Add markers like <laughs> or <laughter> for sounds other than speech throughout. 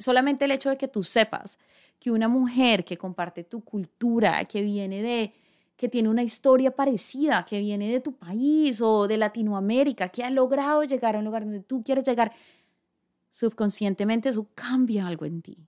solamente el hecho de que tú sepas que una mujer que comparte tu cultura, que viene de, que tiene una historia parecida, que viene de tu país o de Latinoamérica, que ha logrado llegar a un lugar donde tú quieres llegar, subconscientemente eso cambia algo en ti.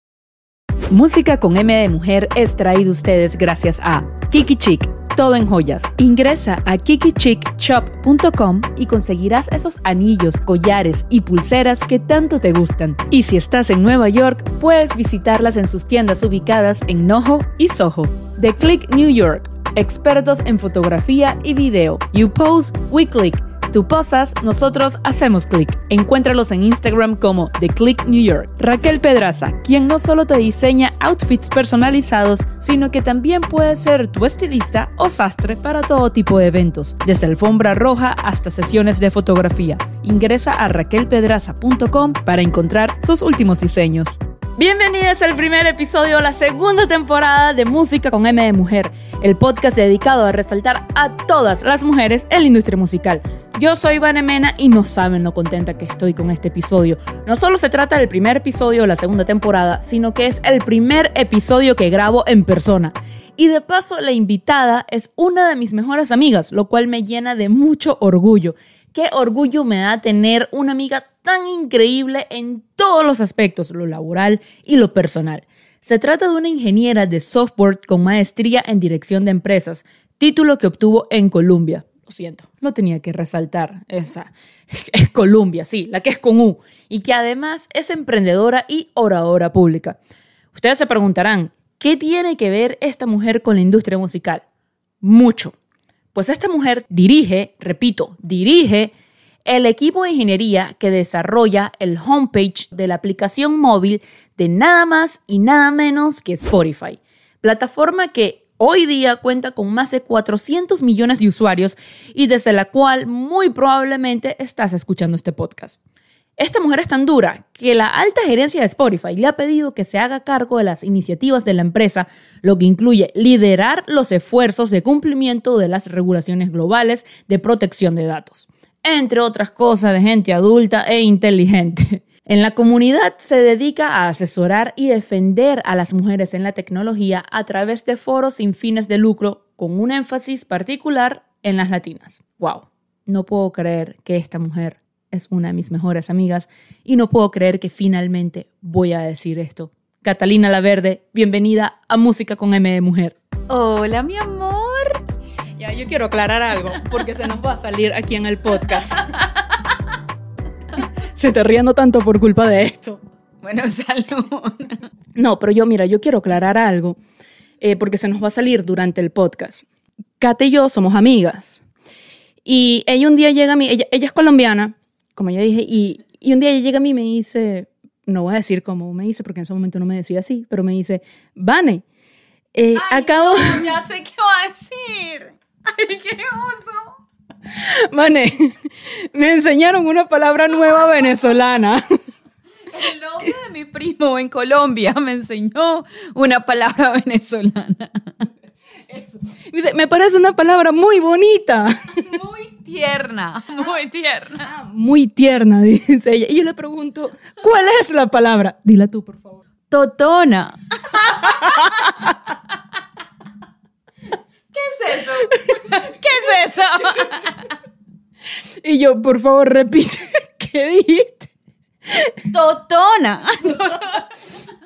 Música con M de Mujer es traído ustedes gracias a Kiki Chic, todo en joyas. Ingresa a kikichickshop.com y conseguirás esos anillos, collares y pulseras que tanto te gustan. Y si estás en Nueva York, puedes visitarlas en sus tiendas ubicadas en Noho y Soho. The Click New York, expertos en fotografía y video. You Pose, We Click Tú posas, nosotros hacemos clic. Encuéntralos en Instagram como The Click New York. Raquel Pedraza, quien no solo te diseña outfits personalizados, sino que también puede ser tu estilista o sastre para todo tipo de eventos, desde alfombra roja hasta sesiones de fotografía. Ingresa a raquelpedraza.com para encontrar sus últimos diseños. Bienvenidas al primer episodio de la segunda temporada de Música con M de Mujer, el podcast dedicado a resaltar a todas las mujeres en la industria musical. Yo soy Vanemena y no saben lo contenta que estoy con este episodio. No solo se trata del primer episodio de la segunda temporada, sino que es el primer episodio que grabo en persona. Y de paso, la invitada es una de mis mejores amigas, lo cual me llena de mucho orgullo. Qué orgullo me da tener una amiga tan increíble en todos los aspectos, lo laboral y lo personal. Se trata de una ingeniera de software con maestría en dirección de empresas, título que obtuvo en Colombia. Lo siento, no tenía que resaltar. Esa <laughs> es Colombia, sí, la que es con U, y que además es emprendedora y oradora pública. Ustedes se preguntarán, ¿qué tiene que ver esta mujer con la industria musical? Mucho. Pues esta mujer dirige, repito, dirige el equipo de ingeniería que desarrolla el homepage de la aplicación móvil de nada más y nada menos que Spotify, plataforma que hoy día cuenta con más de 400 millones de usuarios y desde la cual muy probablemente estás escuchando este podcast. Esta mujer es tan dura que la alta gerencia de Spotify le ha pedido que se haga cargo de las iniciativas de la empresa, lo que incluye liderar los esfuerzos de cumplimiento de las regulaciones globales de protección de datos entre otras cosas de gente adulta e inteligente. <laughs> En la comunidad se dedica a asesorar y defender a las mujeres en la tecnología a través de foros sin fines de lucro, con un énfasis particular en las latinas. ¡Wow! No puedo creer que esta mujer es una de mis mejores amigas y no puedo creer que finalmente voy a decir esto. Catalina La Verde, bienvenida a Música con M de Mujer. Hola, mi amor. Ya, yo quiero aclarar algo, porque se nos va a salir aquí en el podcast. se está riendo tanto por culpa de esto. Bueno, salud. No, pero yo, mira, yo quiero aclarar algo, eh, porque se nos va a salir durante el podcast. Kate y yo somos amigas. Y ella un día llega a mí, ella, ella es colombiana, como ya dije, y, y un día ella llega a mí y me dice, no voy a decir cómo me dice, porque en ese momento no me decía así, pero me dice, Vane, eh, acabo... ya <laughs> sé qué va a decir. ¡Ay, qué oso! Mane, me enseñaron una palabra nueva venezolana. El novio de mi primo en Colombia me enseñó una palabra venezolana. Dice, me parece una palabra muy bonita. Muy tierna, <laughs> muy tierna. Ah, muy tierna, <laughs> dice ella. Y yo le pregunto, ¿cuál es la palabra? Dila tú, por favor. Totona. <laughs> ¿Qué es eso? ¿Qué es eso? Y yo, por favor, repite, ¿qué dijiste? Totona.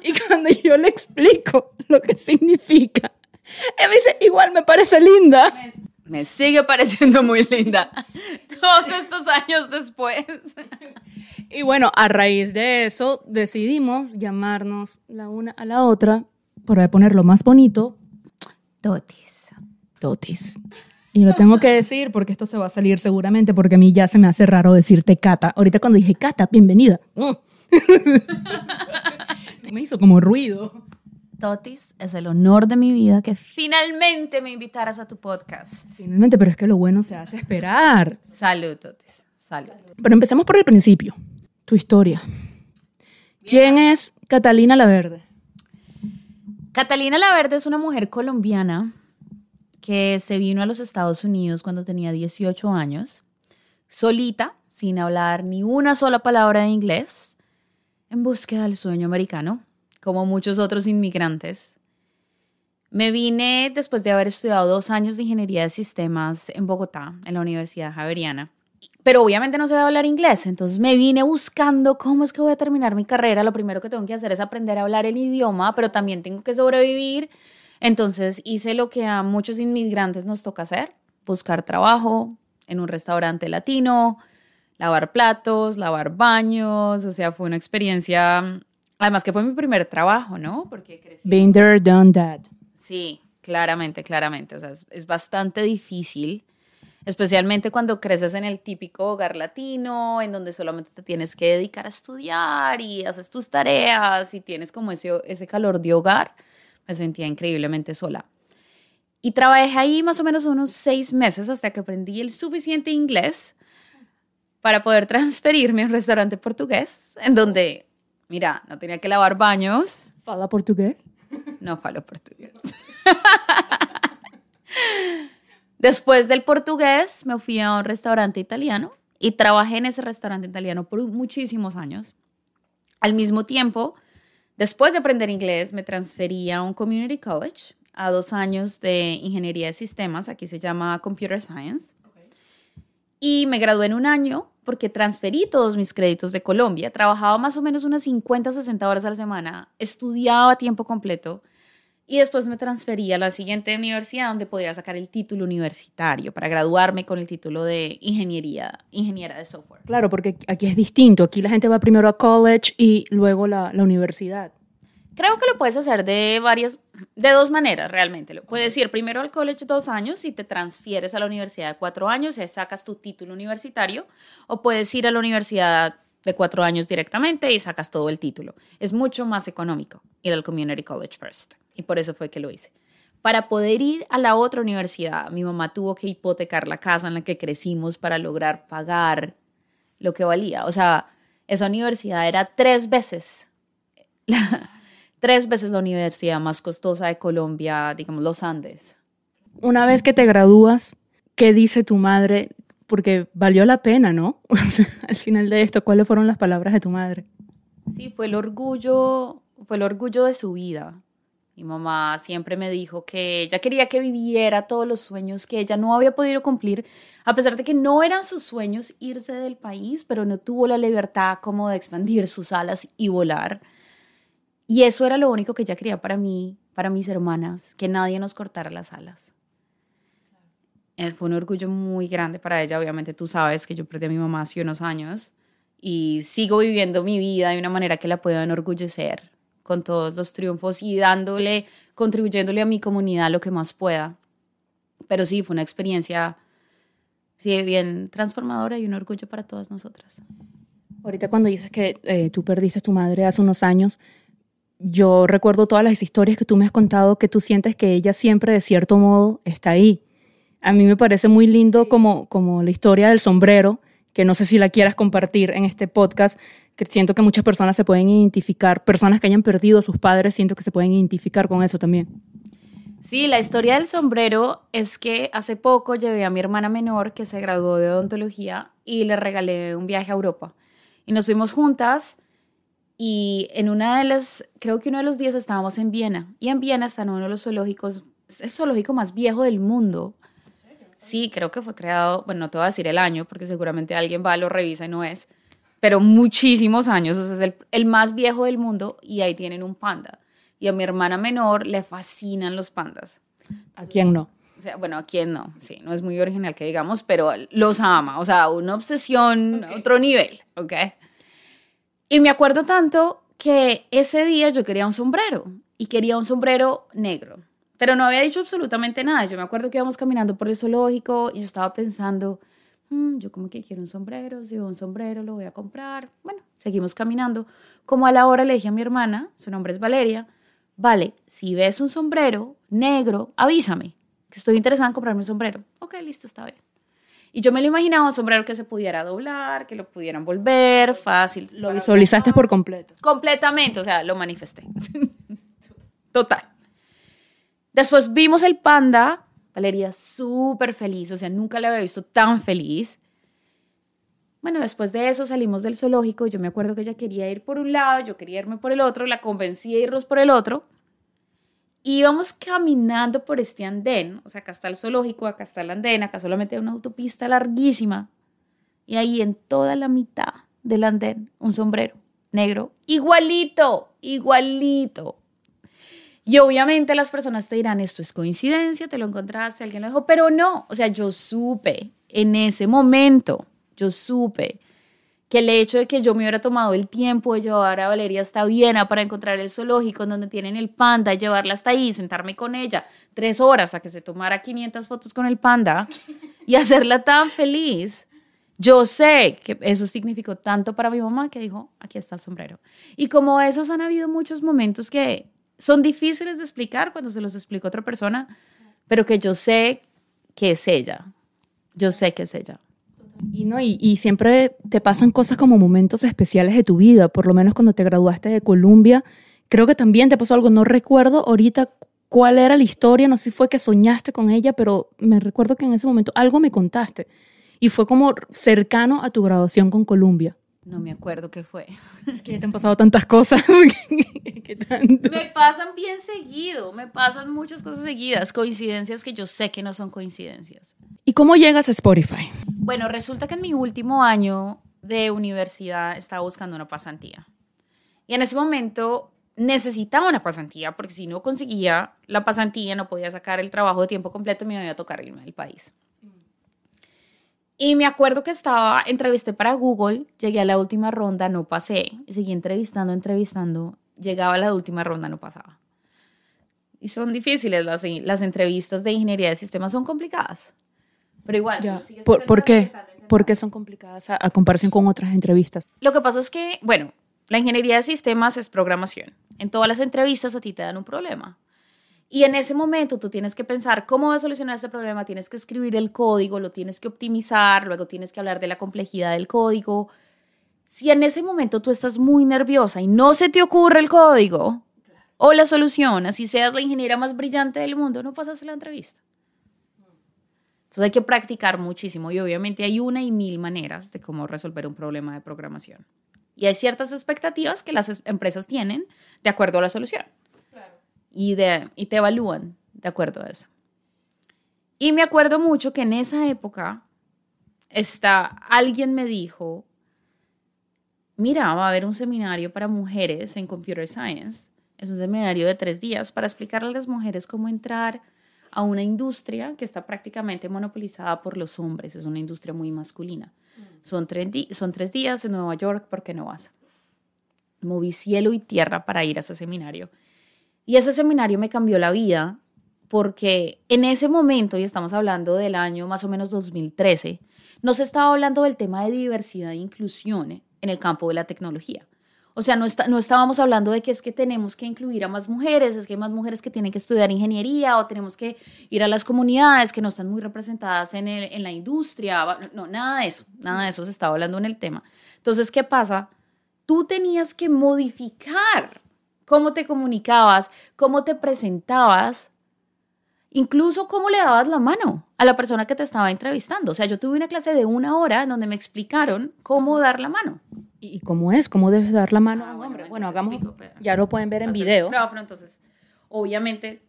Y cuando yo le explico lo que significa, él me dice, igual me parece linda. Me sigue pareciendo muy linda. <laughs> Todos estos años después. Y bueno, a raíz de eso decidimos llamarnos la una a la otra, para ponerlo más bonito, Totis. Totis. Y lo tengo que decir porque esto se va a salir seguramente porque a mí ya se me hace raro decirte Cata. Ahorita cuando dije Cata, bienvenida. <laughs> me hizo como ruido. Totis, es el honor de mi vida que finalmente me invitaras a tu podcast. Finalmente, pero es que lo bueno se hace esperar. Salud, Totis. Salud. Pero empecemos por el principio. Tu historia. ¿Quién es Catalina La Verde? Catalina La Verde es una mujer colombiana que se vino a los Estados Unidos cuando tenía 18 años, solita, sin hablar ni una sola palabra de inglés, en búsqueda del sueño americano, como muchos otros inmigrantes. Me vine después de haber estudiado dos años de ingeniería de sistemas en Bogotá, en la Universidad Javeriana. Pero obviamente no sabía hablar inglés, entonces me vine buscando cómo es que voy a terminar mi carrera. Lo primero que tengo que hacer es aprender a hablar el idioma, pero también tengo que sobrevivir. Entonces hice lo que a muchos inmigrantes nos toca hacer, buscar trabajo en un restaurante latino, lavar platos, lavar baños, o sea, fue una experiencia, además que fue mi primer trabajo, ¿no? Porque crecí. Been there, done that. Sí, claramente, claramente, o sea, es, es bastante difícil especialmente cuando creces en el típico hogar latino, en donde solamente te tienes que dedicar a estudiar y haces tus tareas y tienes como ese, ese calor de hogar, me sentía increíblemente sola. Y trabajé ahí más o menos unos seis meses hasta que aprendí el suficiente inglés para poder <laughs> transferirme a un restaurante portugués, en donde, mira, no tenía que lavar baños. ¿Fala portugués? No falo portugués. <laughs> Después del portugués me fui a un restaurante italiano y trabajé en ese restaurante italiano por muchísimos años. Al mismo tiempo, después de aprender inglés, me transferí a un community college a dos años de ingeniería de sistemas, aquí se llama Computer Science. Y me gradué en un año porque transferí todos mis créditos de Colombia. Trabajaba más o menos unas 50, 60 horas a la semana, estudiaba a tiempo completo y después me transferí a la siguiente universidad donde podía sacar el título universitario para graduarme con el título de ingeniería, ingeniera de software. Claro, porque aquí es distinto. Aquí la gente va primero a college y luego la, la universidad. Creo que lo puedes hacer de varias, de dos maneras realmente. Lo puedes ir primero al college dos años y te transfieres a la universidad de cuatro años y sacas tu título universitario, o puedes ir a la universidad de cuatro años directamente y sacas todo el título. Es mucho más económico ir al community college first y por eso fue que lo hice. Para poder ir a la otra universidad, mi mamá tuvo que hipotecar la casa en la que crecimos para lograr pagar lo que valía. O sea, esa universidad era tres veces, tres veces la universidad más costosa de Colombia, digamos, los Andes. Una vez que te gradúas, ¿qué dice tu madre? Porque valió la pena, ¿no? <laughs> al final de esto, ¿cuáles fueron las palabras de tu madre? Sí, fue el orgullo, fue el orgullo de su vida. Mi mamá siempre me dijo que ella quería que viviera todos los sueños que ella no había podido cumplir, a pesar de que no eran sus sueños irse del país, pero no tuvo la libertad como de expandir sus alas y volar. Y eso era lo único que ella quería para mí, para mis hermanas, que nadie nos cortara las alas. Eh, fue un orgullo muy grande para ella. Obviamente tú sabes que yo perdí a mi mamá hace unos años y sigo viviendo mi vida de una manera que la puedo enorgullecer con todos los triunfos y dándole, contribuyéndole a mi comunidad lo que más pueda. Pero sí, fue una experiencia sí, bien transformadora y un orgullo para todas nosotras. Ahorita cuando dices que eh, tú perdiste a tu madre hace unos años, yo recuerdo todas las historias que tú me has contado que tú sientes que ella siempre de cierto modo está ahí. A mí me parece muy lindo como, como la historia del sombrero, que no sé si la quieras compartir en este podcast, que siento que muchas personas se pueden identificar, personas que hayan perdido a sus padres, siento que se pueden identificar con eso también. Sí, la historia del sombrero es que hace poco llevé a mi hermana menor que se graduó de odontología y le regalé un viaje a Europa. Y nos fuimos juntas y en una de las, creo que uno de los días estábamos en Viena. Y en Viena está uno de los zoológicos, es el zoológico más viejo del mundo. Sí, creo que fue creado, bueno, no te voy a decir el año, porque seguramente alguien va, lo revisa y no es, pero muchísimos años, es el, el más viejo del mundo y ahí tienen un panda. Y a mi hermana menor le fascinan los pandas. ¿A quién no? O sea, bueno, a quién no, sí, no es muy original que digamos, pero los ama, o sea, una obsesión, otro nivel, ¿ok? Y me acuerdo tanto que ese día yo quería un sombrero y quería un sombrero negro. Pero no había dicho absolutamente nada. Yo me acuerdo que íbamos caminando por el zoológico y yo estaba pensando, mm, yo como que quiero un sombrero, si veo un sombrero lo voy a comprar. Bueno, seguimos caminando. Como a la hora le dije a mi hermana, su nombre es Valeria, vale, si ves un sombrero negro, avísame, que estoy interesada en comprarme un sombrero. Ok, listo, está bien. Y yo me lo imaginaba un sombrero que se pudiera doblar, que lo pudieran volver, fácil. Lo visualizaste por completo. Completamente, o sea, lo manifesté. <laughs> Total. Después vimos el panda, Valeria súper feliz, o sea, nunca la había visto tan feliz. Bueno, después de eso salimos del zoológico. Yo me acuerdo que ella quería ir por un lado, yo quería irme por el otro, la convencí de irnos por el otro. Íbamos caminando por este andén, o sea, acá está el zoológico, acá está el andén, acá solamente hay una autopista larguísima. Y ahí en toda la mitad del andén, un sombrero negro, igualito, igualito. Y obviamente las personas te dirán, esto es coincidencia, te lo encontraste, alguien lo dejó, pero no, o sea, yo supe en ese momento, yo supe que el hecho de que yo me hubiera tomado el tiempo de llevar a Valeria hasta Viena para encontrar el zoológico donde tienen el panda, llevarla hasta ahí, sentarme con ella tres horas a que se tomara 500 fotos con el panda y hacerla tan feliz, yo sé que eso significó tanto para mi mamá que dijo, aquí está el sombrero. Y como esos han habido muchos momentos que son difíciles de explicar cuando se los explica otra persona, pero que yo sé que es ella. Yo sé que es ella. Y, no, y, siempre te pasan cosas como momentos especiales de tu vida, por lo menos cuando te graduaste de Columbia. Creo que también te pasó algo, no recuerdo ahorita cuál era la historia, no sé si fue que soñaste con ella, pero me recuerdo que en ese momento algo me contaste y fue como cercano a tu graduación con Columbia. No me acuerdo qué fue. <laughs> Que te han pasado tantas cosas. <laughs> Me pasan bien seguido, me pasan muchas cosas seguidas, coincidencias que yo sé que no son coincidencias. ¿Y cómo llegas a Spotify? Bueno, resulta que en mi último año de universidad estaba buscando una pasantía. Y en ese momento necesitaba una pasantía porque si no conseguía la pasantía no podía sacar el trabajo de tiempo completo y me iba a tocar irme del país. Y me acuerdo que estaba, entrevisté para Google, llegué a la última ronda, no pasé, y seguí entrevistando, entrevistando, llegaba a la última ronda, no pasaba. Y son difíciles las, las entrevistas de ingeniería de sistemas, son complicadas. Pero igual. ¿Por, qué? ¿Por qué son complicadas a, a comparación con otras entrevistas? Lo que pasa es que, bueno, la ingeniería de sistemas es programación. En todas las entrevistas a ti te dan un problema. Y en ese momento tú tienes que pensar cómo vas a solucionar ese problema, tienes que escribir el código, lo tienes que optimizar, luego tienes que hablar de la complejidad del código. Si en ese momento tú estás muy nerviosa y no se te ocurre el código o la solución, así seas la ingeniera más brillante del mundo, no pasas la entrevista. Entonces hay que practicar muchísimo y obviamente hay una y mil maneras de cómo resolver un problema de programación. Y hay ciertas expectativas que las empresas tienen de acuerdo a la solución y, de, y te evalúan de acuerdo a eso. Y me acuerdo mucho que en esa época está, alguien me dijo, mira, va a haber un seminario para mujeres en Computer Science. Es un seminario de tres días para explicarle a las mujeres cómo entrar a una industria que está prácticamente monopolizada por los hombres. Es una industria muy masculina. Son, tres son tres días en Nueva York, ¿por qué no vas? Moví cielo y tierra para ir a ese seminario. Y ese seminario me cambió la vida porque en ese momento, y estamos hablando del año más o menos 2013, no se estaba hablando del tema de diversidad e inclusión en el campo de la tecnología. O sea, no, está, no estábamos hablando de que es que tenemos que incluir a más mujeres, es que hay más mujeres que tienen que estudiar ingeniería o tenemos que ir a las comunidades que no están muy representadas en, en la industria. No, nada de eso, nada de eso se estaba hablando en el tema. Entonces, ¿qué pasa? Tú tenías que modificar cómo te comunicabas, cómo te presentabas, incluso cómo le dabas la mano a la persona que te estaba entrevistando. O sea, yo tuve una clase de una hora en donde me explicaron cómo dar la mano. ¿Y cómo es? ¿Cómo debes dar la mano a un hombre? Bueno, hagamos, ya lo pueden ver en video. entonces, obviamente,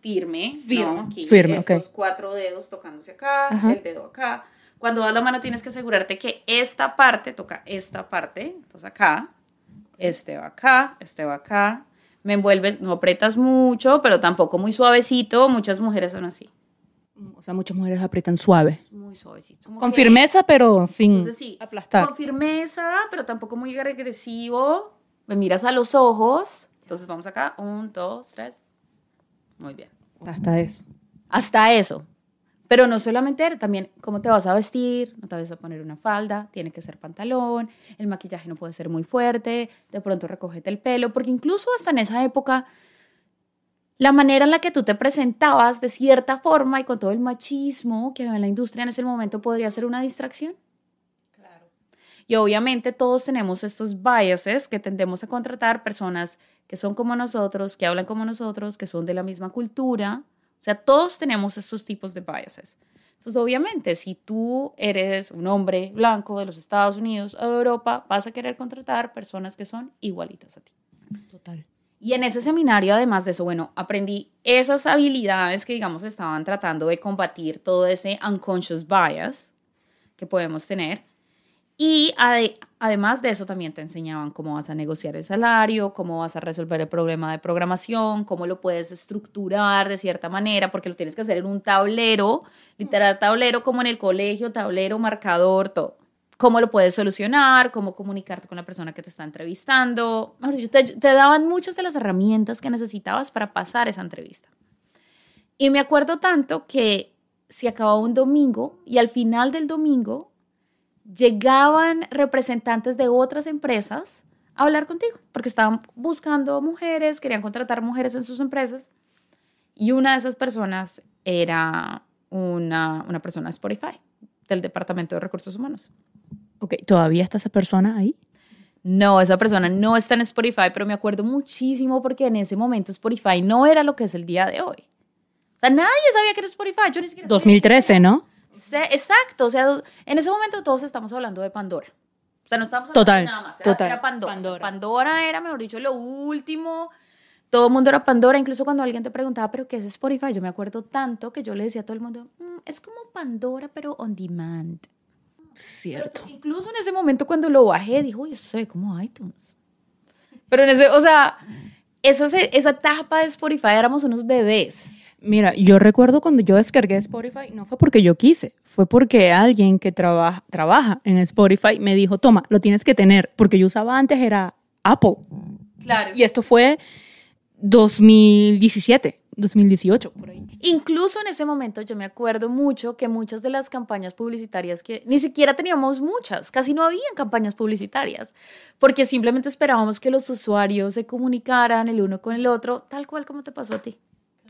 firme, firme, firme estos cuatro dedos tocándose acá, el dedo acá. Cuando das la mano tienes que asegurarte que esta parte toca esta parte, entonces acá, este va acá, este va acá. Me envuelves, no apretas mucho, pero tampoco muy suavecito. Muchas mujeres son así. O sea, muchas mujeres aprietan suave. Muy suavecito. con firmeza, pero sin aplastar. Con firmeza, pero tampoco muy regresivo. Me miras a los ojos. Entonces vamos acá. Un, dos, tres. Muy bien. Hasta eso. Hasta eso. Pero no solamente también cómo te vas a vestir, no te vas a poner una falda, tiene que ser pantalón, el maquillaje no puede ser muy fuerte, de pronto recógete el pelo, porque incluso hasta en esa época la manera en la que tú te presentabas de cierta forma y con todo el machismo que había en la industria en ese momento podría ser una distracción. Claro. Y obviamente todos tenemos estos biases que tendemos a contratar personas que son como nosotros, que hablan como nosotros, que son de la misma cultura, o sea, todos tenemos estos tipos de biases. Entonces, obviamente, si tú eres un hombre blanco de los Estados Unidos o de Europa, vas a querer contratar personas que son igualitas a ti. Total. Y en ese seminario, además de eso, bueno, aprendí esas habilidades que, digamos, estaban tratando de combatir todo ese unconscious bias que podemos tener. Y además de eso, también te enseñaban cómo vas a negociar el salario, cómo vas a resolver el problema de programación, cómo lo puedes estructurar de cierta manera, porque lo tienes que hacer en un tablero, literal tablero como en el colegio, tablero, marcador, todo. Cómo lo puedes solucionar, cómo comunicarte con la persona que te está entrevistando. Te, te daban muchas de las herramientas que necesitabas para pasar esa entrevista. Y me acuerdo tanto que se acababa un domingo y al final del domingo llegaban representantes de otras empresas a hablar contigo, porque estaban buscando mujeres, querían contratar mujeres en sus empresas. Y una de esas personas era una, una persona de Spotify, del Departamento de Recursos Humanos. Ok, ¿todavía está esa persona ahí? No, esa persona no está en Spotify, pero me acuerdo muchísimo porque en ese momento Spotify no era lo que es el día de hoy. O sea, nadie sabía que era Spotify. Yo ni siquiera 2013, ¿no? Exacto, o sea, en ese momento todos estamos hablando de Pandora. O sea, no estamos hablando total, de nada más. Era, total. era Pandora. Pandora. era, mejor dicho, lo último. Todo el mundo era Pandora, incluso cuando alguien te preguntaba, ¿pero qué es Spotify? Yo me acuerdo tanto que yo le decía a todo el mundo, mm, es como Pandora, pero on demand. Cierto. incluso en ese momento cuando lo bajé, dijo, uy, eso se ve como iTunes. Pero en ese, o sea, esa, esa etapa de Spotify éramos unos bebés. Mira, yo recuerdo cuando yo descargué Spotify, no fue porque yo quise, fue porque alguien que trabaja, trabaja en Spotify me dijo, toma, lo tienes que tener, porque yo usaba antes era Apple. Claro. Y esto fue 2017, 2018, por ahí. Incluso en ese momento yo me acuerdo mucho que muchas de las campañas publicitarias que ni siquiera teníamos muchas, casi no habían campañas publicitarias, porque simplemente esperábamos que los usuarios se comunicaran el uno con el otro, tal cual como te pasó a ti.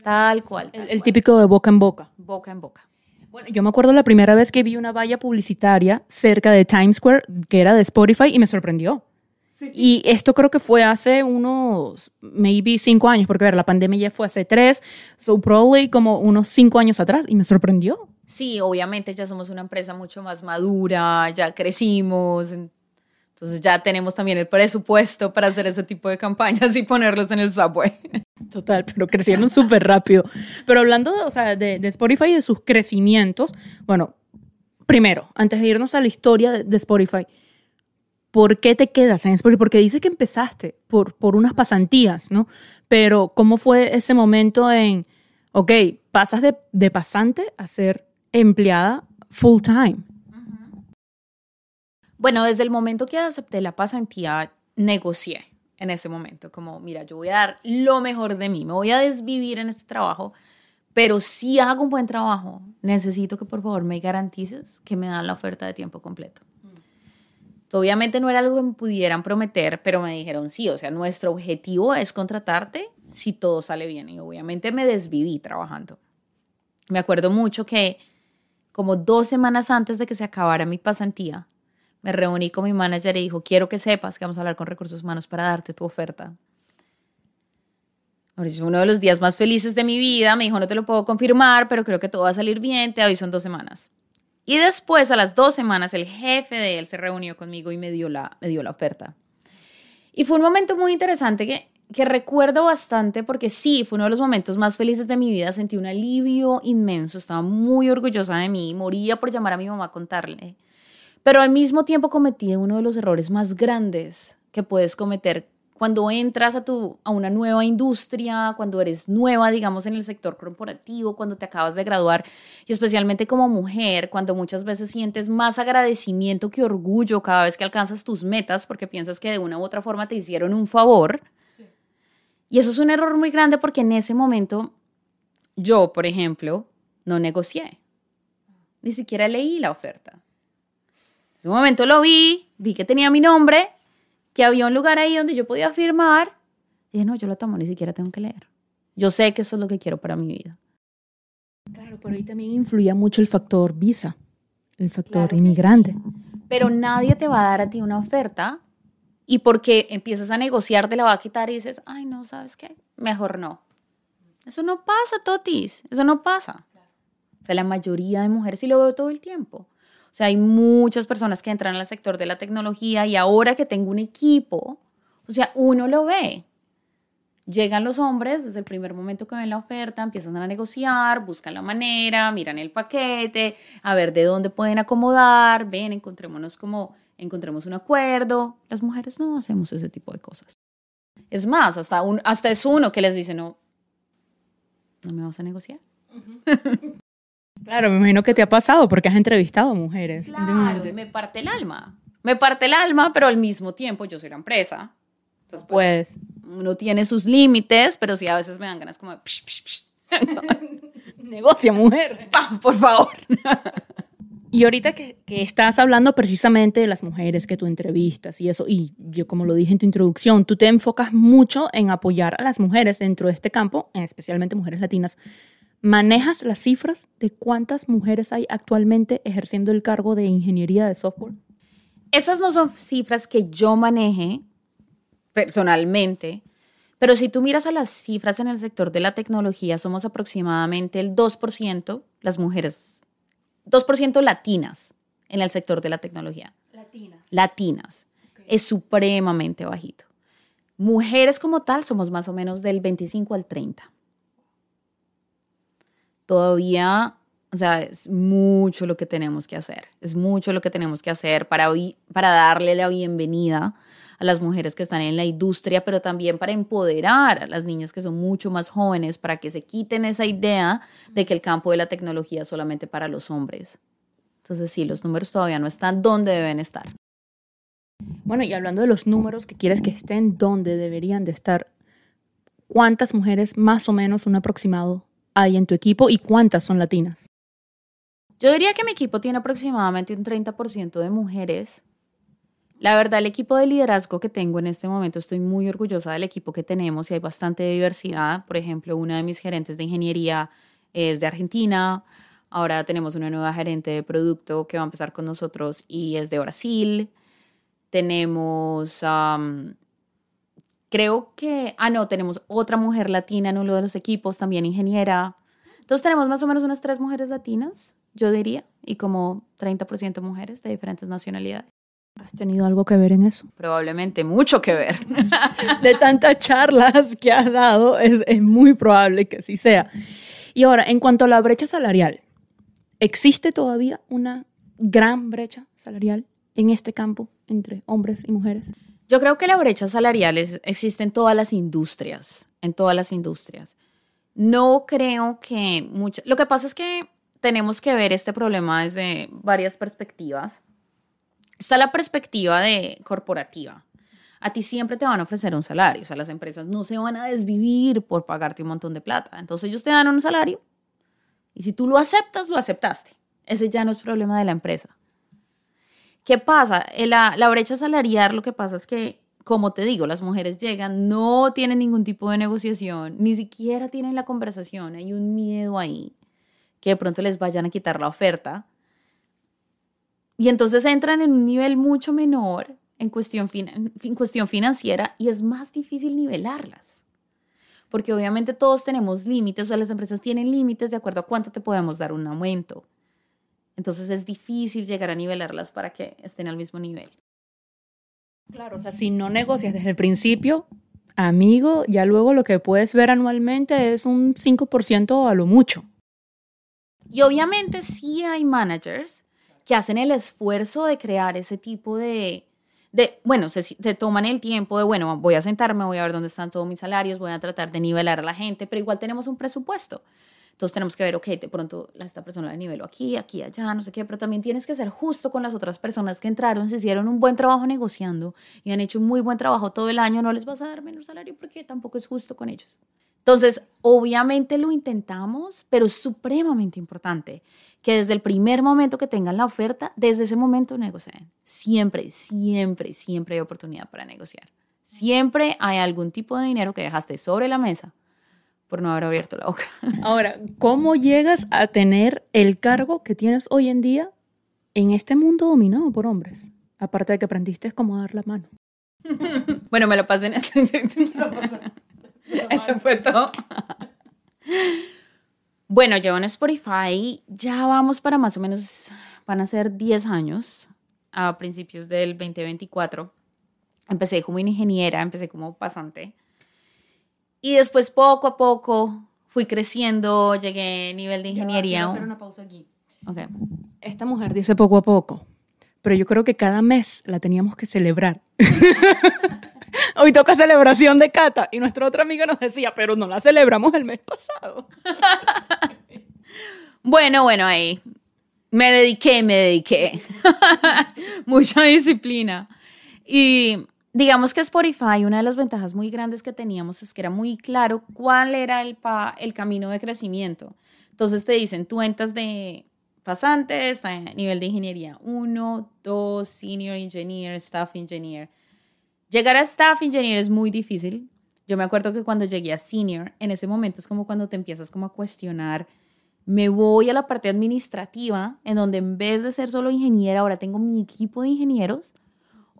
Tal cual. el, típico de boca en boca. Boca en boca. Bueno, yo me acuerdo la primera vez que vi una valla publicitaria cerca de Times Square que era de Spotify y me sorprendió. Sí. Y esto creo que fue hace unos, maybe cinco años, porque a ver, la pandemia ya fue hace tres, so probably como unos cinco años atrás y me sorprendió. Sí, obviamente ya somos una empresa mucho más madura, ya crecimos, entonces ya tenemos también el presupuesto para hacer ese tipo de campañas y ponerlos en el subway. Total, pero crecieron súper rápido. Pero hablando de, o sea, de, Spotify y de sus crecimientos, bueno, primero, antes de irnos a la historia de, Spotify, ¿por qué te quedas en Spotify? Porque dice que empezaste por, por unas pasantías, ¿no? Pero ¿cómo fue ese momento en, ok, pasas de, de pasante a ser empleada full time? Bueno, desde el momento que acepté la pasantía, negocié en ese momento, como, mira, yo voy a dar lo mejor de mí, me voy a desvivir en este trabajo, pero si hago un buen trabajo, necesito que por favor me garantices que me dan la oferta de tiempo completo. Obviamente no era algo que me pudieran prometer, pero me dijeron sí, o sea, nuestro objetivo es contratarte si todo sale bien. Y obviamente me desviví trabajando. Me acuerdo mucho que como dos semanas antes de que se acabara mi pasantía, me reuní con mi manager y dijo, quiero que sepas que vamos a hablar con recursos humanos para darte tu oferta. Uno de los días más felices de mi vida, me dijo, no te lo puedo confirmar, pero creo que todo va a salir bien, te aviso en dos semanas. Y después, a las dos semanas, el jefe de él se reunió conmigo y me dio la, me dio la oferta. Y fue un momento muy interesante que, que recuerdo bastante porque sí, fue uno de los momentos más felices de mi vida. Sentí un alivio inmenso, estaba muy orgullosa de mí, moría por llamar a mi mamá a contarle pero al mismo tiempo cometí uno de los errores más grandes que puedes cometer cuando entras a, tu, a una nueva industria, cuando eres nueva, digamos, en el sector corporativo, cuando te acabas de graduar, y especialmente como mujer, cuando muchas veces sientes más agradecimiento que orgullo cada vez que alcanzas tus metas, porque piensas que de una u otra forma te hicieron un favor. Y eso es un error muy grande porque en ese momento yo, por ejemplo, no negocié. Ni siquiera leí la oferta ese momento lo vi, vi que tenía mi nombre, que había un lugar ahí donde yo podía firmar. Y dije, no, yo lo tomo, ni siquiera tengo que leer. Yo sé que eso es lo que quiero para mi vida. Claro, pero ahí también influía mucho el factor visa, el factor inmigrante. Pero nadie te va a dar a ti una oferta y porque empiezas a negociar te la va a quitar y dices, ay, no, ¿sabes qué? Mejor no. Eso no pasa, Totis, eso no pasa. O sea, la mayoría de mujeres, y lo veo todo el tiempo. O sea, hay muchas personas que entran al sector de la tecnología y ahora que tengo un equipo, o sea, uno lo ve. Llegan los hombres desde el primer momento que ven la oferta, empiezan a negociar, buscan la manera, miran el paquete, a ver de dónde pueden acomodar, ven, encontrémonos como, encontremos un acuerdo. Las mujeres no hacemos ese tipo de cosas. Es más, hasta, un, hasta es uno que les dice, no, no me vas a negociar. <laughs> Claro, me imagino que te ha pasado porque has entrevistado mujeres. Claro, me parte el alma. Me parte el alma, pero al mismo tiempo yo soy la empresa. Entonces, pues, uno tiene sus límites, pero sí a veces me dan ganas como de... <laughs> <laughs> Negocia, mujer. por favor. Y ahorita que, que, estás hablando precisamente de las mujeres que tú entrevistas y eso, y yo como lo dije en tu introducción, tú te enfocas mucho en apoyar a las mujeres dentro de este campo, especialmente mujeres latinas. ¿Manejas las cifras de cuántas mujeres hay actualmente ejerciendo el cargo de ingeniería de software? Esas no son cifras que yo maneje personalmente, pero si tú miras a las cifras en el sector de la tecnología, somos aproximadamente el 2%, las mujeres, 2% latinas en el sector de la tecnología. Latinas. Latinas. Okay. Es supremamente bajito. Mujeres como tal somos más o menos del 25 al 30 todavía, o sea, es mucho lo que tenemos que hacer, es mucho lo que tenemos que hacer para, para darle la bienvenida a las mujeres que están en la industria, pero también para empoderar a las niñas que son mucho más jóvenes, para que se quiten esa idea de que el campo de la tecnología es solamente para los hombres. Entonces sí, los números todavía no están donde deben estar. Bueno, y hablando de los números que quieres que estén donde deberían de estar, ¿cuántas mujeres más o menos un aproximado hay en tu equipo y cuántas son latinas? Yo diría que mi equipo tiene aproximadamente un 30% de mujeres. La verdad, el equipo de liderazgo que tengo en este momento, estoy muy orgullosa del equipo que tenemos y hay bastante diversidad. Por ejemplo, una de mis gerentes de ingeniería es de Argentina. Ahora tenemos una nueva gerente de producto que va a empezar con nosotros y es de Brasil. Tenemos Creo que, ah, no, tenemos otra mujer latina en uno de los equipos, también ingeniera. Entonces tenemos más o menos unas tres mujeres latinas, yo diría, y como 30% mujeres de diferentes nacionalidades. ¿Has tenido algo que ver en eso? Probablemente mucho que ver. <laughs> de tantas charlas que has dado, es, es muy probable que sí sea. Y ahora, en cuanto a la brecha salarial, ¿existe todavía una gran brecha salarial en este campo entre hombres y mujeres? Yo creo que la brecha salarial existe en todas las industrias, en todas las industrias. No creo que mucho... Lo que pasa es que tenemos que ver este problema desde varias perspectivas. Está la perspectiva de corporativa. A ti siempre te van a ofrecer un salario, o sea, las empresas no se van a desvivir por pagarte un montón de plata. Entonces ellos te dan un salario y si tú lo aceptas, lo aceptaste. Ese ya no es problema de la empresa. ¿Qué pasa? Eh, la, la brecha salarial, lo que pasa es que, como te digo, las mujeres llegan, no tienen ningún tipo de negociación, ni siquiera tienen la conversación, hay un miedo ahí, que de pronto les vayan a quitar la oferta. Y entonces entran en un nivel mucho menor en cuestión, en cuestión financiera y es más difícil nivelarlas. Porque obviamente todos tenemos límites, o sea, las empresas tienen límites de acuerdo a cuánto te podemos dar un aumento. Entonces es difícil llegar a nivelarlas para que estén al mismo nivel. Claro, o sea, si no negocias desde el principio, amigo, ya luego lo que puedes ver anualmente es un 5% a lo mucho. Y obviamente sí hay managers que hacen el esfuerzo de crear ese tipo de, de bueno, se, se, toman el tiempo de, bueno, voy a sentarme, voy a ver dónde están todos mis salarios, voy a tratar de nivelar a la gente, pero igual tenemos un presupuesto. Entonces tenemos que ver, ok, de pronto esta persona la niveló aquí, aquí, allá, no sé qué, pero también tienes que ser justo con las otras personas que entraron, se hicieron un buen trabajo negociando y han hecho un muy buen trabajo todo el año, no les vas a dar menos salario porque tampoco es justo con ellos. Entonces, obviamente lo intentamos, pero es supremamente importante que desde el primer momento que tengan la oferta, desde ese momento negocien. Siempre, siempre, siempre hay oportunidad para negociar. Siempre hay algún tipo de dinero que dejaste sobre la mesa por no haber abierto la boca. <laughs> Ahora, ¿cómo llegas a tener el cargo que tienes hoy en día en este mundo dominado por hombres? Aparte de que aprendiste cómo dar la mano. <laughs> bueno, me lo pasé en <laughs> ese... Eso fue todo. Bueno, llevo en Spotify, ya vamos para más o menos, van a ser 10 años, a principios del 2024. Empecé como ingeniera, empecé como pasante. Y después poco a poco fui creciendo, llegué a nivel de ingeniería. quiero hacer una pausa aquí. Ok. Esta mujer dice poco a poco, pero yo creo que cada mes la teníamos que celebrar. <laughs> Hoy toca celebración de Cata y nuestro otro amigo nos decía, pero no la celebramos el mes pasado. <laughs> Bueno, bueno, ahí me dediqué, me dediqué. <laughs> Mucha disciplina. Y digamos que Spotify, una de las ventajas muy grandes que teníamos es que era muy claro cuál era el, pa- el camino de crecimiento. Entonces te dicen, tú entras de pasante, a nivel de ingeniería 1, 2, senior engineer, staff engineer. Llegar a staff engineer es muy difícil. Yo me acuerdo que cuando llegué a senior, en ese momento es como cuando te empiezas como a cuestionar, me voy a la parte administrativa, en donde en vez de ser solo ingeniera, ahora tengo mi equipo de ingenieros,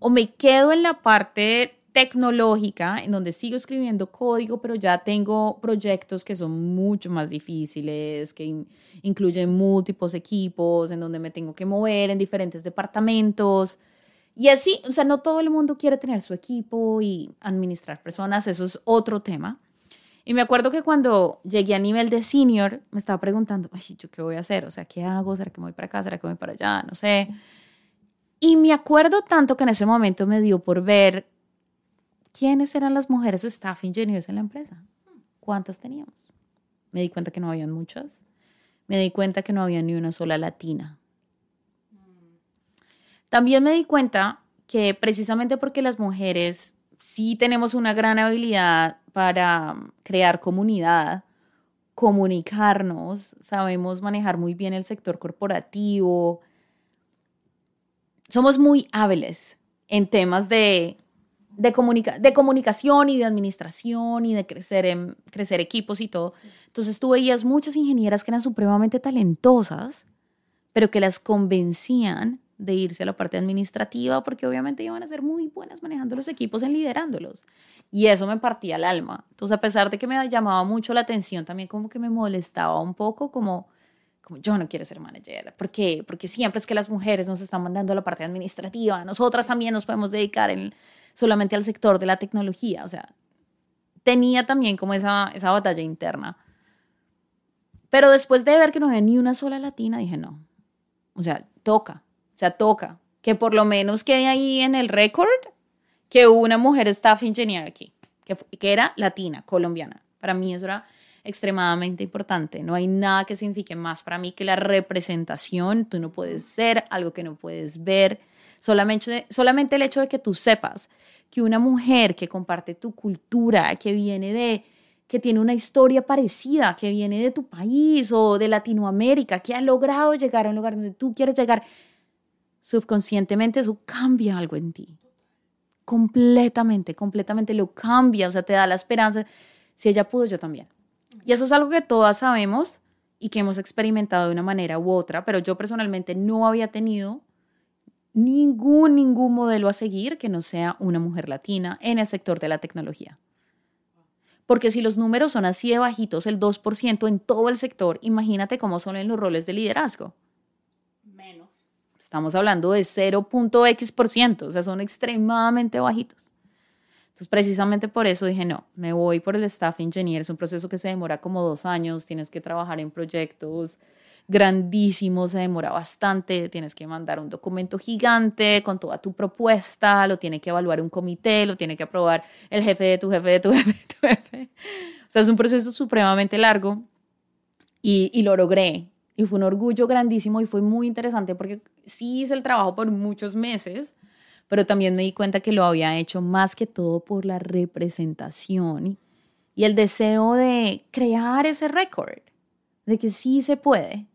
o me quedo en la parte tecnológica, en donde sigo escribiendo código, pero ya tengo proyectos que son mucho más difíciles, que in- incluyen múltiples equipos, en donde me tengo que mover en diferentes departamentos. Y así, o sea, no todo el mundo quiere tener su equipo y administrar personas, eso es otro tema. Y me acuerdo que cuando llegué a nivel de senior, me estaba preguntando, Ay, ¿yo qué voy a hacer? O sea, ¿qué hago? ¿Será que me voy para acá? ¿Será que me voy para allá? No sé. Y me acuerdo tanto que en ese momento me dio por ver quiénes eran las mujeres staff engineers en la empresa. ¿Cuántas teníamos? Me di cuenta que no habían muchas. Me di cuenta que no había ni una sola latina. También me di cuenta que precisamente porque las mujeres sí tenemos una gran habilidad para mm, crear comunidad, comunicarnos, sabemos manejar muy bien el sector corporativo, somos muy hábiles en temas de, de, comunica- de comunicación y de administración y de crecer, en, crecer equipos y todo. Entonces tú veías muchas ingenieras que eran supremamente talentosas, pero que las convencían de irse a la parte administrativa porque obviamente iban a ser muy buenas manejando los equipos, en liderándolos. Y eso me partía el alma. Entonces, a pesar de que me llamaba mucho la atención, también como que me molestaba un poco, como, como yo no quiero ser manager. ¿Por qué? Porque siempre es que las mujeres nos están mandando a la parte administrativa. Nosotras también nos podemos dedicar en, solamente al sector de la tecnología. O sea, tenía también como esa, esa batalla interna. Pero después de ver que no había ni una sola latina, dije, no. O sea, toca. O sea, toca. Que por lo menos quede ahí en el récord que hubo una mujer staff engineer aquí, que, que era latina, colombiana. Para mí eso era extremadamente importante. No hay nada que signifique más para mí que la representación. Tú no puedes ser algo que no puedes ver. Solamente, solamente el hecho de que tú sepas que una mujer que comparte tu cultura, que viene de, que tiene una historia parecida, que viene de tu país o de Latinoamérica, que ha logrado llegar a un lugar donde tú quieres llegar, subconscientemente eso cambia algo en ti. Completamente, completamente lo cambia, o sea, te da la esperanza. Si ella pudo, yo también. Y eso es algo que todas sabemos y que hemos experimentado de una manera u otra, pero yo personalmente no había tenido ningún, ningún modelo a seguir que no sea una mujer latina en el sector de la tecnología. Porque si los números son así de bajitos, el 2% en todo el sector, imagínate cómo son en los roles de liderazgo. Menos. Estamos hablando de 0.x%, o sea, son extremadamente bajitos. Entonces, precisamente por eso dije, no, me voy por el staff engineer. Es un proceso que se demora como dos años, tienes que trabajar en proyectos grandísimos, se demora bastante, tienes que mandar un documento gigante con toda tu propuesta, lo tiene que evaluar un comité, lo tiene que aprobar el jefe de tu jefe de tu <laughs> jefe de tu jefe. O sea, es un proceso supremamente largo y, y lo logré. Y fue un orgullo grandísimo y fue muy interesante porque sí hice el trabajo por muchos meses, pero también me di cuenta que lo había hecho más que todo por la representación y el deseo de crear ese récord, de que sí se puede.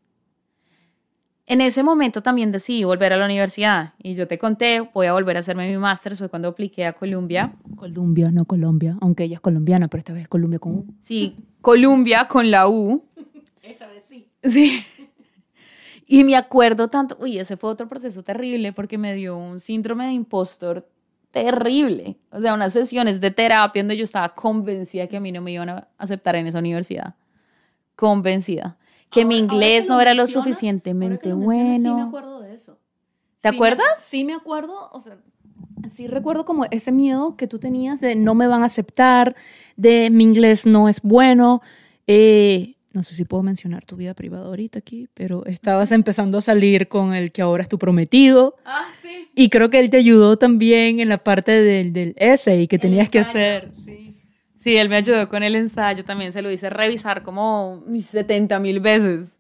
En ese momento también decidí volver a la universidad y yo te conté, voy a volver a hacerme mi máster, fue cuando apliqué a Columbia. Colombia, no Colombia, aunque ella es colombiana, pero esta vez Colombia con U. Sí, Columbia con la U. Esta vez sí. Sí. Y me acuerdo tanto, uy, ese fue otro proceso terrible porque me dio un síndrome de impostor terrible. O sea, unas sesiones de terapia donde yo estaba convencida que a mí no me iban a aceptar en esa universidad. Convencida. que mi Ahora- ahora inglés que no era lo suficientemente lo mencionas, Sí, me bueno. acuerdo de eso. ¿Te Sí me- acuerdas? sí, me acuerdo. O sea, sí recuerdo como ese miedo que tú tenías de no me van a aceptar, de mi inglés no es bueno. Eh, no sé si puedo mencionar tu vida privada ahorita aquí, pero estabas empezando a salir con el que ahora es tu prometido. Ah, sí. Y creo que él te ayudó también en la parte del, del essay que El tenías que ensayo. hacer. Sí. Sí, él me ayudó con el ensayo, también se lo hice revisar como 70 mil veces.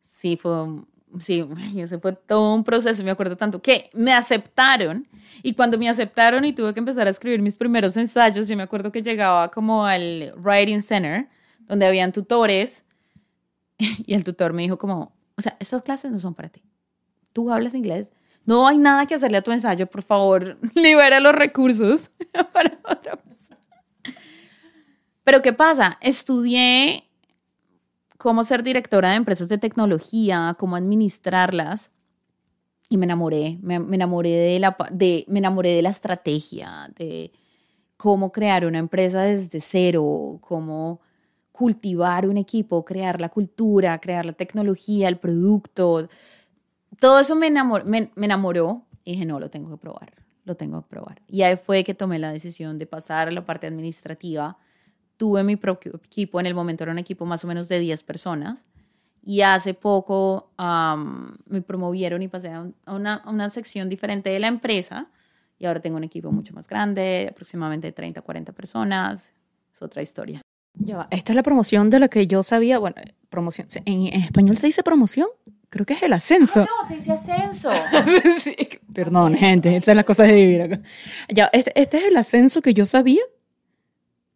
Sí, fue, un- sí, ese fue todo un proceso, me acuerdo tanto, que me aceptaron y cuando me aceptaron y tuve que empezar a escribir mis primeros ensayos, yo me acuerdo que llegaba como al Writing Center, donde habían tutores <laughs> y el tutor me dijo como, o sea, estas clases no son para ti. Tú hablas inglés, no hay nada que hacerle a tu ensayo, por favor, <laughs> libera los recursos <laughs> para otra persona. Pero ¿qué pasa? Estudié cómo ser directora de empresas de tecnología, cómo administrarlas. Y me enamoré, me, me enamoré de la, de, me enamoré de la estrategia, de cómo crear una empresa desde cero, cómo cultivar un equipo, crear la cultura, crear la tecnología, el producto. Todo eso me me, me enamoró y dije, no, lo tengo que probar, lo tengo que probar. Y ahí fue que tomé la decisión de pasar a la parte administrativa. Tuve mi propio equipo, en el momento era un equipo más o menos de 10 personas. Y hace poco am, me promovieron y pasé a, un- a una, a una sección diferente de la empresa. Y ahora tengo un equipo mucho más grande, aproximadamente 30, 40 personas. Es otra historia. Ya Esta es la promoción de la que yo sabía. Bueno, promoción. ¿En, en español se dice promoción? Creo que es el ascenso. no, se dice ascenso. <laughs> Sí, Perdón, gente, esas son las cosas de vivir acá. Ya, este, este es el ascenso que yo sabía.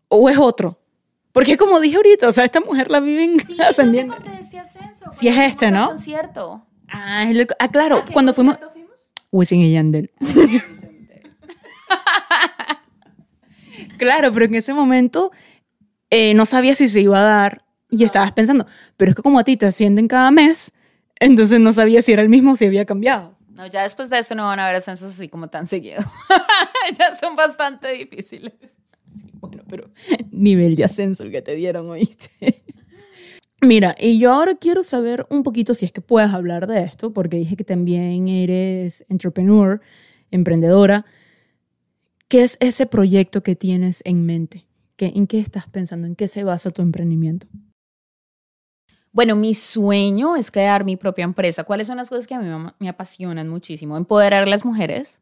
¿O es otro? Porque como dije ahorita, o sea, esta mujer la viven <laughs> ascendiendo. este ascenso. Sí es este, ¿no? concierto. Ah, es el- ah, claro, ¿A qué cuando fuimos. fuimos? Wisin y Yandel. <laughs> Claro, pero en ese momento eh, no sabía si se iba a dar y estabas pensando, pero es que como a ti te ascienden cada mes, entonces no sabía si era el mismo o si había cambiado. No, ya después de eso no van a haber ascensos así como tan seguido. <laughs> ya son bastante difíciles. Bueno, pero <laughs> nivel de ascenso el que te dieron, oíste. <laughs> Mira, y yo ahora quiero saber un poquito si es que puedes hablar de esto, porque dije que también eres entrepreneur, emprendedora. ¿Qué es ese proyecto que tienes en mente? ¿Qué, ¿En qué estás pensando? ¿En qué se basa tu emprendimiento? Bueno, mi sueño es crear mi propia empresa. ¿Cuáles son las cosas que a mí me- apasionan muchísimo? Empoderar a las mujeres,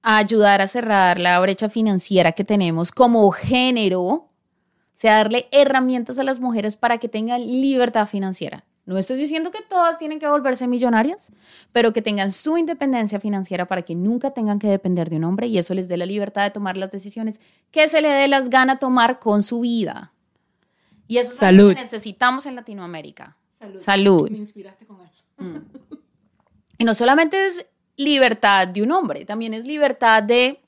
ayudar a cerrar la brecha financiera que tenemos como género, o sea, darle herramientas a las mujeres para que tengan libertad financiera. No estoy diciendo que todas tienen que volverse millonarias, pero que tengan su independencia financiera para que nunca tengan que depender de un hombre y eso les dé la libertad de tomar las decisiones que se le dé las ganas tomar con su vida. Y eso es Salud. que necesitamos en Latinoamérica. Salud. Me inspiraste con eso. Y no solamente es libertad de un hombre, también es libertad de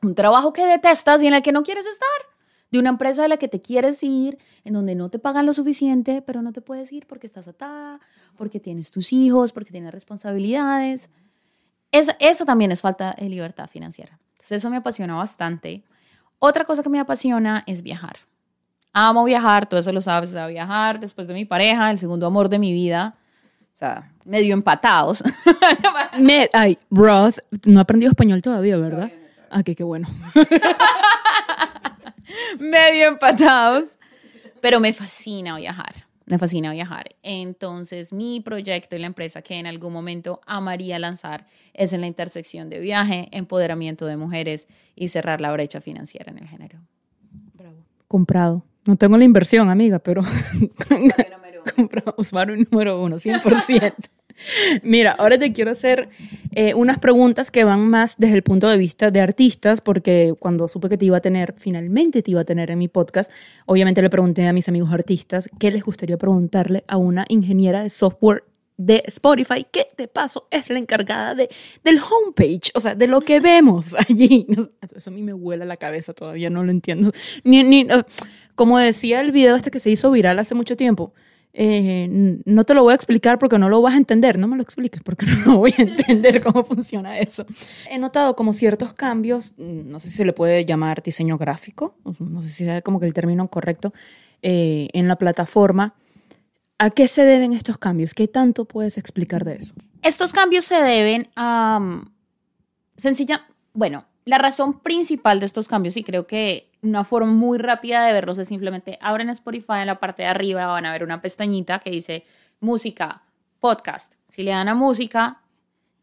un trabajo que detestas y en el que no quieres estar, de una empresa de la que te quieres ir, en donde no te pagan lo suficiente, pero no te puedes ir porque estás atada, porque tienes tus hijos, porque tienes responsabilidades. Esa, esa también es falta de libertad financiera. Entonces eso me apasiona bastante. Otra cosa que me apasiona es viajar. Amo viajar, todo eso lo sabes, o sea, viajar después de mi pareja, el segundo amor de mi vida. O sea, medio empatados. <laughs> Me, ay, Ross, no he aprendido español todavía, ¿verdad? Ah, que qué bueno. <laughs> <laughs> medio empatados. Pero me fascina viajar. Me fascina viajar. Entonces, mi proyecto y la empresa que en algún momento amaría lanzar es en la intersección de viaje, empoderamiento de mujeres y cerrar la brecha financiera en el género. Comprado. No tengo la inversión, amiga, pero <laughs> <laughs> comprado. Usuario número uno, 100%. Mira, ahora te quiero hacer eh, unas preguntas que van más desde el punto de vista de artistas, porque cuando supe que te iba a tener, finalmente te iba a tener en mi podcast, obviamente le pregunté a mis amigos artistas qué les gustaría preguntarle a una ingeniera de software de Spotify, que de paso es la encargada de, del homepage, o sea, de lo que vemos <laughs> allí. Eso a mí me vuela la cabeza, todavía no lo entiendo. Ni, ni, como decía el video este que se hizo viral hace mucho tiempo, eh, no te lo voy a explicar porque no lo vas a entender, no me lo expliques porque <laughs> no lo voy a entender cómo funciona eso. He notado como ciertos cambios, mm, no sé si se le puede llamar diseño gráfico, no sé si es como que el término correcto, eh, en la plataforma ¿A qué se deben estos cambios? ¿Qué tanto puedes explicar de eso? Estos cambios se deben a um, sencilla, bueno, la razón principal de estos cambios, y creo que una forma muy rápida de verlos es simplemente abren Spotify en la parte de arriba, van a ver una pestañita que dice música, podcast. Si le dan a música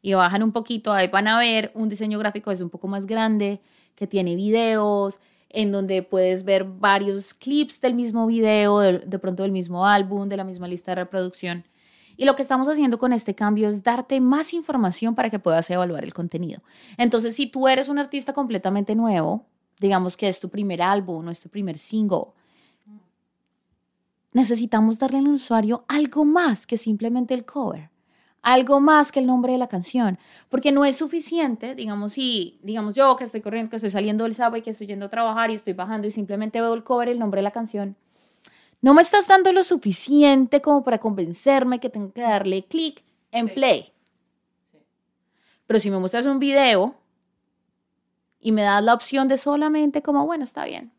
y bajan un poquito, ahí van a ver un diseño gráfico que es un poco más grande, que tiene videos, en donde puedes ver varios clips del mismo video, de, de, pronto del mismo álbum, de la misma lista de reproducción. Y lo que estamos haciendo con este cambio es darte más información para que puedas evaluar el contenido. Entonces, si tú eres un artista completamente nuevo, digamos que es tu primer álbum o es tu primer single, necesitamos darle al usuario algo más que simplemente el cover algo más que el nombre de la canción, porque no es suficiente, digamos, si, digamos yo que estoy corriendo, que estoy saliendo del sábado y que estoy yendo a trabajar y estoy bajando y simplemente veo el cover el nombre de la canción, no me estás dando lo suficiente como para convencerme que tengo que darle clic en play. Pero si me muestras un video y me das la opción de solamente como, bueno, está bien,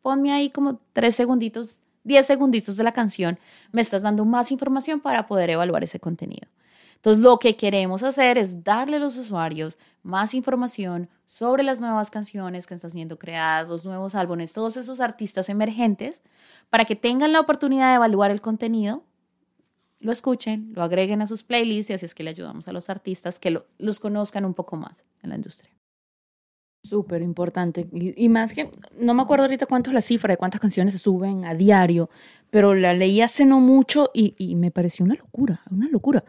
ponme ahí como tres segunditos, diez segunditos de la canción, me estás dando más información para poder evaluar ese contenido. Entonces, lo que queremos hacer es darle a los usuarios más información sobre las nuevas canciones que están siendo creadas, los nuevos álbumes, todos esos artistas emergentes, para que tengan la oportunidad de evaluar el contenido, lo escuchen, lo agreguen a sus playlists y así es que le ayudamos a los artistas que los conozcan un poco más en la industria. Súper importante. Y, más que, no me acuerdo ahorita cuánto es la cifra de cuántas canciones se suben a diario, pero la leí hace no mucho y, y me pareció una locura, una locura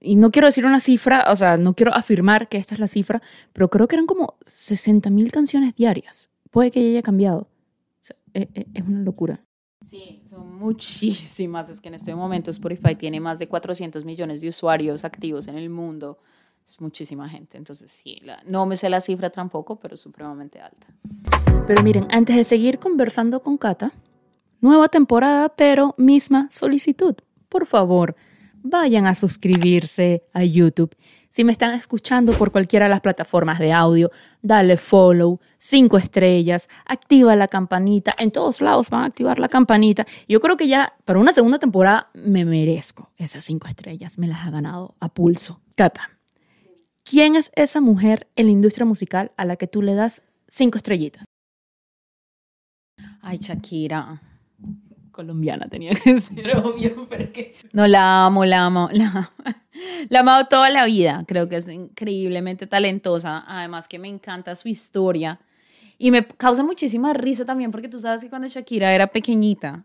y no quiero decir una cifra, o sea, no quiero afirmar que esta es la cifra, pero creo que eran como 60 mil canciones diarias. Puede que haya cambiado. E, e, es, una locura. Sí, son muchísimas. Es que en este momento Spotify tiene más de 400 millones de usuarios activos en el mundo. Es muchísima gente. Entonces, sí, no me sé la cifra tampoco, pero supremamente alta. Pero miren, antes de seguir conversando con Kata, nueva temporada, pero misma solicitud. Por favor, vayan a suscribirse a YouTube. Si me están escuchando por cualquiera de las plataformas de audio, dale follow, cinco estrellas, activa la campanita. En todos lados van a activar la campanita. Yo creo que ya para una segunda temporada me merezco esas cinco estrellas. Me las ha ganado a pulso. Cata, ¿quién es esa mujer en la industria musical a la que tú le das cinco estrellitas? Ay, Shakira colombiana tenía que <laughs> ser obvio, pero que... No, la amo, la amo, la, <laughs> la he amado toda la vida, creo que es increíblemente talentosa, además que me encanta su historia y me causa muchísima risa también porque tú sabes que cuando Shakira era pequeñita,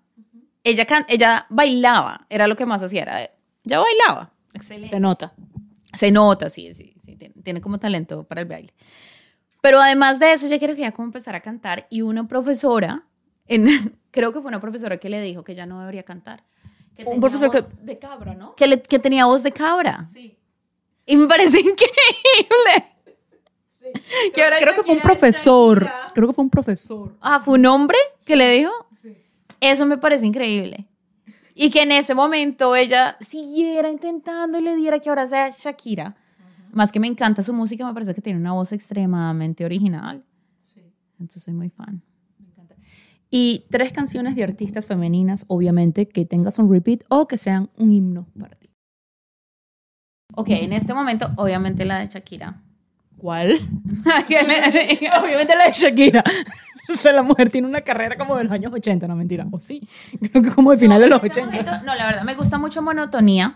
ella, ella bailaba, era lo que más hacía, era, ella bailaba. Excelente. Se nota. Se nota, sí, sí tiene, tiene como talento para el baile. Pero además de eso, ya quiero que ya como empezar a cantar y una profesora en, <laughs> creo que fue una profesora que le dijo que ya no debería cantar. un profesor que, de cabra, ¿no? Que, que tenía voz de cabra. Sí. Y me parece <laughs> increíble. Sí. Que ahora creo que fue un profesor. Creo que fue un profesor. Ah, ¿fue un hombre que le dijo? Sí. Eso me parece increíble. Y que en ese momento ella siguiera intentando y le diera que ahora sea Shakira. Más que me encanta su música, me parece que tiene una voz extremadamente original. Sí. Entonces soy muy fan. Y tres canciones de artistas femeninas, obviamente, que tengas un repeat o que sean un himno para ti. Ok, en este momento, obviamente la de Shakira. ¿Cuál? <laughs> obviamente la de Shakira. <laughs> O sea, la mujer tiene una carrera como de los años 80, no mentira. O sí, creo que como de final de los 80. Este no, la verdad, me gusta mucho Monotonía.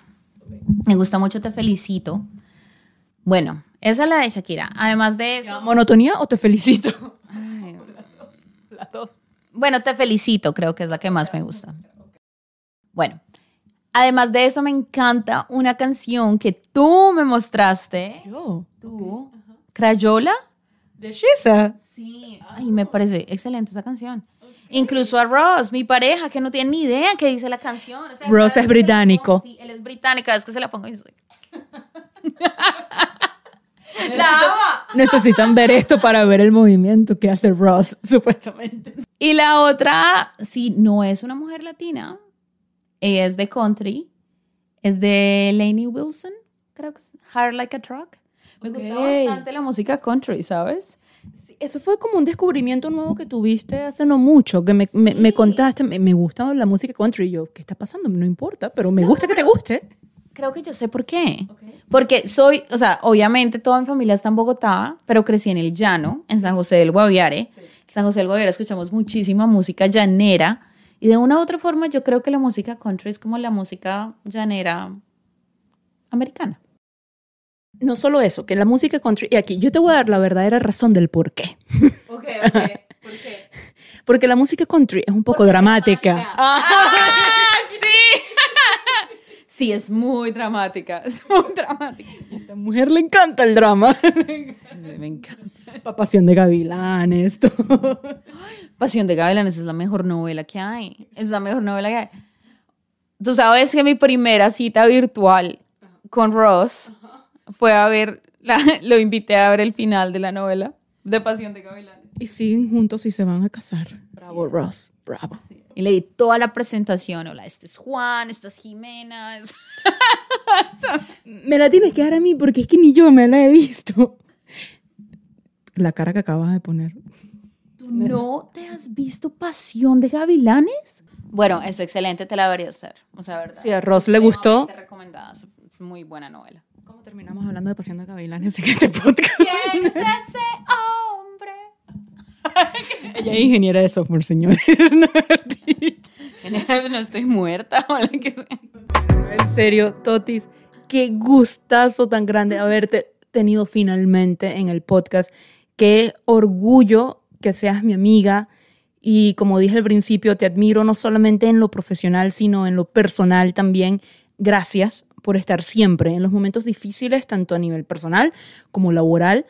Me gusta mucho Te Felicito. Bueno, esa es la de Shakira. Además de eso. ¿Monotonía o Te Felicito? Ay, <laughs> las dos. Bueno, te felicito, creo que es la que más me gusta. Bueno, además de eso me encanta una canción que tú me mostraste. Yo. Tú. Crayola. De Shisa. Sí. Ay, me parece excelente esa canción. Incluso a Ross, mi pareja, que no tiene ni idea qué dice la canción. Ross es británico. sí, él es británico. Es que se la pongo y dice... Necesitan ver esto para ver el movimiento que hace Ross, <laughs> supuestamente. Y la otra, sí, no es una mujer latina, ella es de country, es de Lainey Wilson, creo que es Hard Like a Truck. Me gusta bastante la música country, ¿sabes? eso fue como un descubrimiento nuevo que tuviste hace no mucho, que me, me, me contaste, me, me gusta la música country. Y yo, ¿qué está pasando? No importa, pero me gusta que te guste. Creo que yo sé por qué. Porque soy, o sea, obviamente toda mi familia está en Bogotá, pero crecí en el llano, en San José del Guaviare. En San José del Guaviare escuchamos muchísima música llanera. Y de una u otra forma yo creo que la música country es como la música llanera americana. No solo eso, que la música country, y aquí yo te voy a dar la verdadera razón del por qué. Ok, ok. ¿Por qué? <laughs> Porque la música country es un poco dramática. ¡Ah! <laughs> sí, es muy dramática. <laughs> Es muy dramática. A esta mujer le encanta el drama. Sí, me encanta. Pasión de gavilanes, <laughs> todo. Pasión de Gavilanes es la mejor novela que hay. Es la mejor novela que hay. Tú sabes que mi primera cita virtual con Ross fue a ver, la- <laughs> lo invité a ver el final de la novela de Pasión de Gavilanes. Y siguen juntos y se van a casar. Bravo, Ross. Bravo. Y le di toda la presentación. Hola, este es Juan, esta es Jimena. es- <laughs> Me la tienes que dar a mí porque es que ni yo me la he visto. La cara que acabas de poner. ¿Tú no te has visto Pasión de Gavilanes? Bueno, es excelente, te la deberías hacer. O sea, verdad. Si a Ross le gustó. Supremamente recomendada. Es muy buena novela. ¿Cómo terminamos hablando de Pasión de Gavilanes en este podcast? ¿Quién es ese hombre? <laughs> Ella es ingeniera de software, señores. <laughs> No, estoy muerta o lo que sea. en serio, Totis, qué gustazo tan grande haberte tenido finalmente en el podcast. Qué orgullo que seas mi amiga. Y como dije al principio, te admiro no solamente en lo profesional, sino en lo personal también. Gracias por estar siempre en los momentos difíciles, tanto a nivel personal como laboral,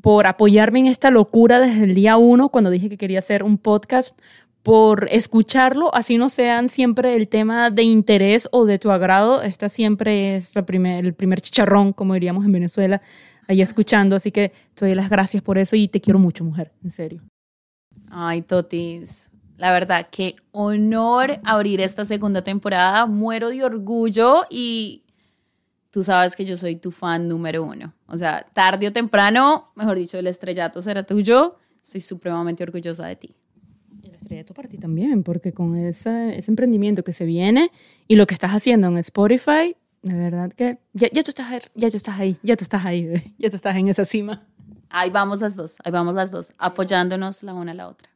por apoyarme en esta locura desde el día uno, cuando dije que quería hacer un podcast, por escucharlo, así no sean siempre el tema de interés o de tu agrado. Esta siempre es el primer chicharrón, como diríamos en Venezuela, ahí escuchando. Así que te doy las gracias por eso y te quiero mucho, mujer, en serio. Ay, Totis. La verdad, qué honor abrir esta segunda temporada. Muero de orgullo y tú sabes que yo soy tu fan número uno. O sea, tarde o temprano, mejor dicho, el estrellato será tuyo. Estoy supremamente orgullosa de ti. El estrellato para ti también, porque con ese, ese emprendimiento que se viene y lo que estás haciendo en Spotify, de verdad que ya, ya, tú, estás, ahí, ya tú estás ahí, ya tú estás ahí, <laughs> ya tú estás en esa cima. Ahí vamos las dos, ahí vamos las dos, apoyándonos la una a la otra.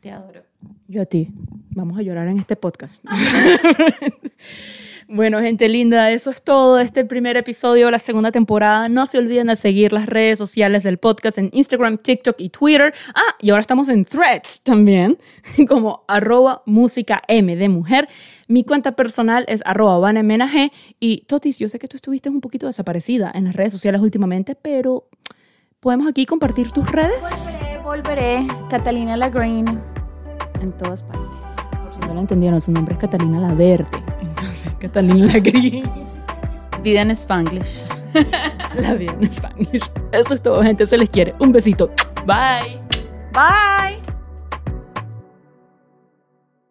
Te adoro. Yo a ti. Vamos a llorar en este podcast. <laughs> bueno, gente linda, eso es todo. Este primer episodio de la segunda temporada. No se olviden de seguir las redes sociales del podcast en Instagram, TikTok y Twitter. Ah, y ahora estamos en Threads también, <laughs> como arroba música M de mujer. Mi cuenta personal es arroba vanemenag. Y Totis, yo sé que tú estuviste un poquito desaparecida en las redes sociales últimamente, pero ¿podemos aquí compartir tus redes? Volveré, volveré. Catalina Lagreen en todas partes. Por si no lo entendieron, su nombre es Catalina la Verde. Entonces, Catalina la Gris. Vida en Spanglish. <laughs> La vida en Spanish. Eso es todo, gente. Se les quiere. Un besito. Bye. Bye.